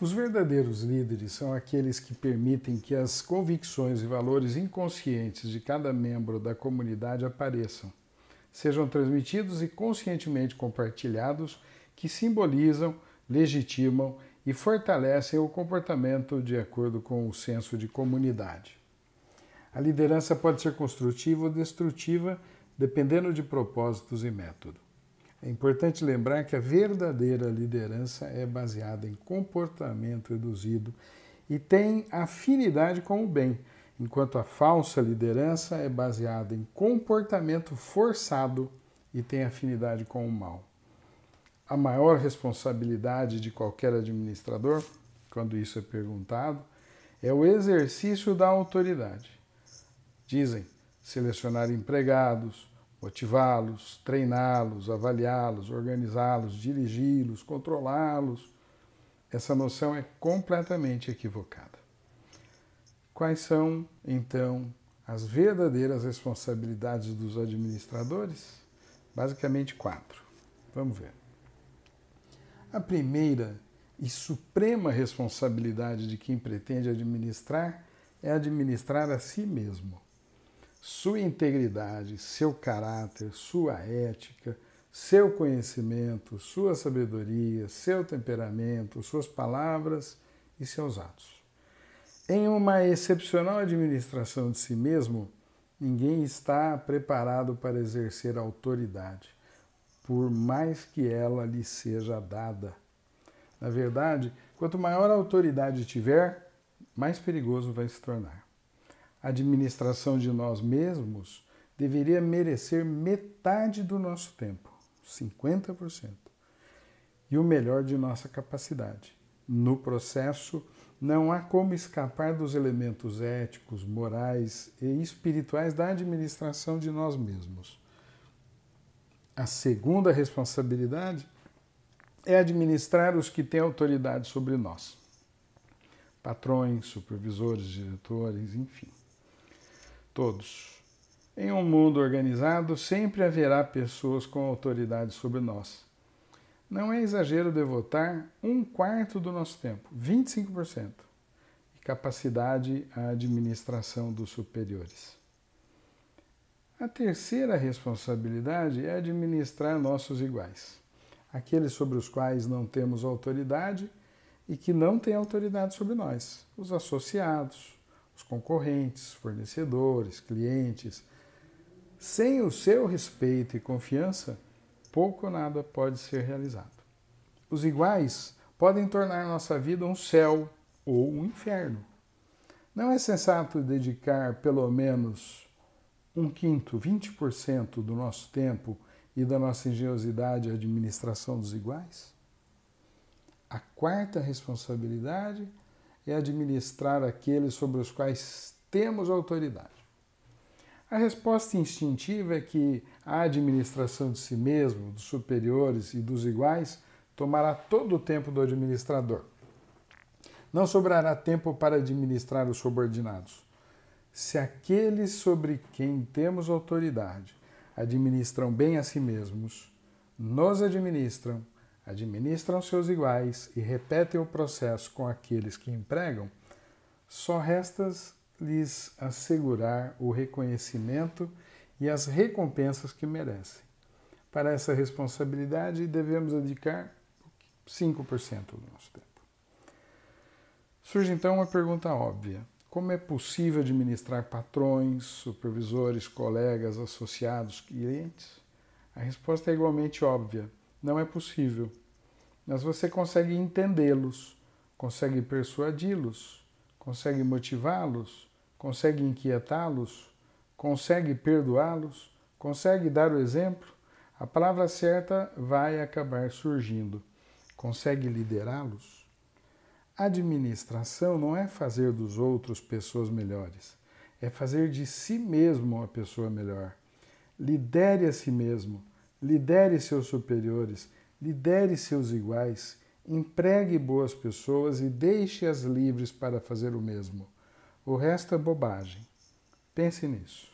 Os verdadeiros líderes são aqueles que permitem que as convicções e valores inconscientes de cada membro da comunidade apareçam, sejam transmitidos e conscientemente compartilhados, que simbolizam, legitimam e fortalecem o comportamento de acordo com o senso de comunidade. A liderança pode ser construtiva ou destrutiva, dependendo de propósitos e método. É importante lembrar que a verdadeira liderança é baseada em comportamento reduzido e tem afinidade com o bem, enquanto a falsa liderança é baseada em comportamento forçado e tem afinidade com o mal. A maior responsabilidade de qualquer administrador, quando isso é perguntado, é o exercício da autoridade. Dizem selecionar empregados, motivá-los, treiná-los, avaliá-los, organizá-los, dirigi-los, controlá-los. Essa noção é completamente equivocada. Quais são, então, as verdadeiras responsabilidades dos administradores? Basicamente quatro. Vamos ver. A primeira e suprema responsabilidade de quem pretende administrar é administrar a si mesmo sua integridade, seu caráter, sua ética, seu conhecimento, sua sabedoria, seu temperamento, suas palavras e seus atos. Em uma excepcional administração de si mesmo, ninguém está preparado para exercer autoridade, por mais que ela lhe seja dada. Na verdade, quanto maior a autoridade tiver, mais perigoso vai se tornar administração de nós mesmos deveria merecer metade do nosso tempo, 50%, e o melhor de nossa capacidade. No processo, não há como escapar dos elementos éticos, morais e espirituais da administração de nós mesmos. A segunda responsabilidade é administrar os que têm autoridade sobre nós. Patrões, supervisores, diretores, enfim todos. Em um mundo organizado, sempre haverá pessoas com autoridade sobre nós. Não é exagero devotar um quarto do nosso tempo, 25%, e capacidade à administração dos superiores. A terceira responsabilidade é administrar nossos iguais, aqueles sobre os quais não temos autoridade e que não têm autoridade sobre nós, os associados, os concorrentes, fornecedores, clientes. Sem o seu respeito e confiança, pouco ou nada pode ser realizado. Os iguais podem tornar nossa vida um céu ou um inferno. Não é sensato dedicar pelo menos um quinto, 20% do nosso tempo e da nossa engenhosidade à administração dos iguais? A quarta responsabilidade é administrar aqueles sobre os quais temos autoridade. A resposta instintiva é que a administração de si mesmo, dos superiores e dos iguais tomará todo o tempo do administrador. Não sobrará tempo para administrar os subordinados. Se aqueles sobre quem temos autoridade administram bem a si mesmos, nos administram administram seus iguais e repetem o processo com aqueles que empregam, só resta lhes assegurar o reconhecimento e as recompensas que merecem. Para essa responsabilidade, devemos dedicar 5% do nosso tempo. Surge então uma pergunta óbvia: como é possível administrar patrões, supervisores, colegas, associados, clientes? A resposta é igualmente óbvia não é possível. Mas você consegue entendê-los, consegue persuadi-los, consegue motivá-los, consegue inquietá-los, consegue perdoá-los, consegue dar o exemplo. A palavra certa vai acabar surgindo. Consegue liderá-los? Administração não é fazer dos outros pessoas melhores, é fazer de si mesmo uma pessoa melhor. Lidere a si mesmo lidere seus superiores, lidere seus iguais, empregue boas pessoas e deixe-as livres para fazer o mesmo. O resto é bobagem. Pense nisso.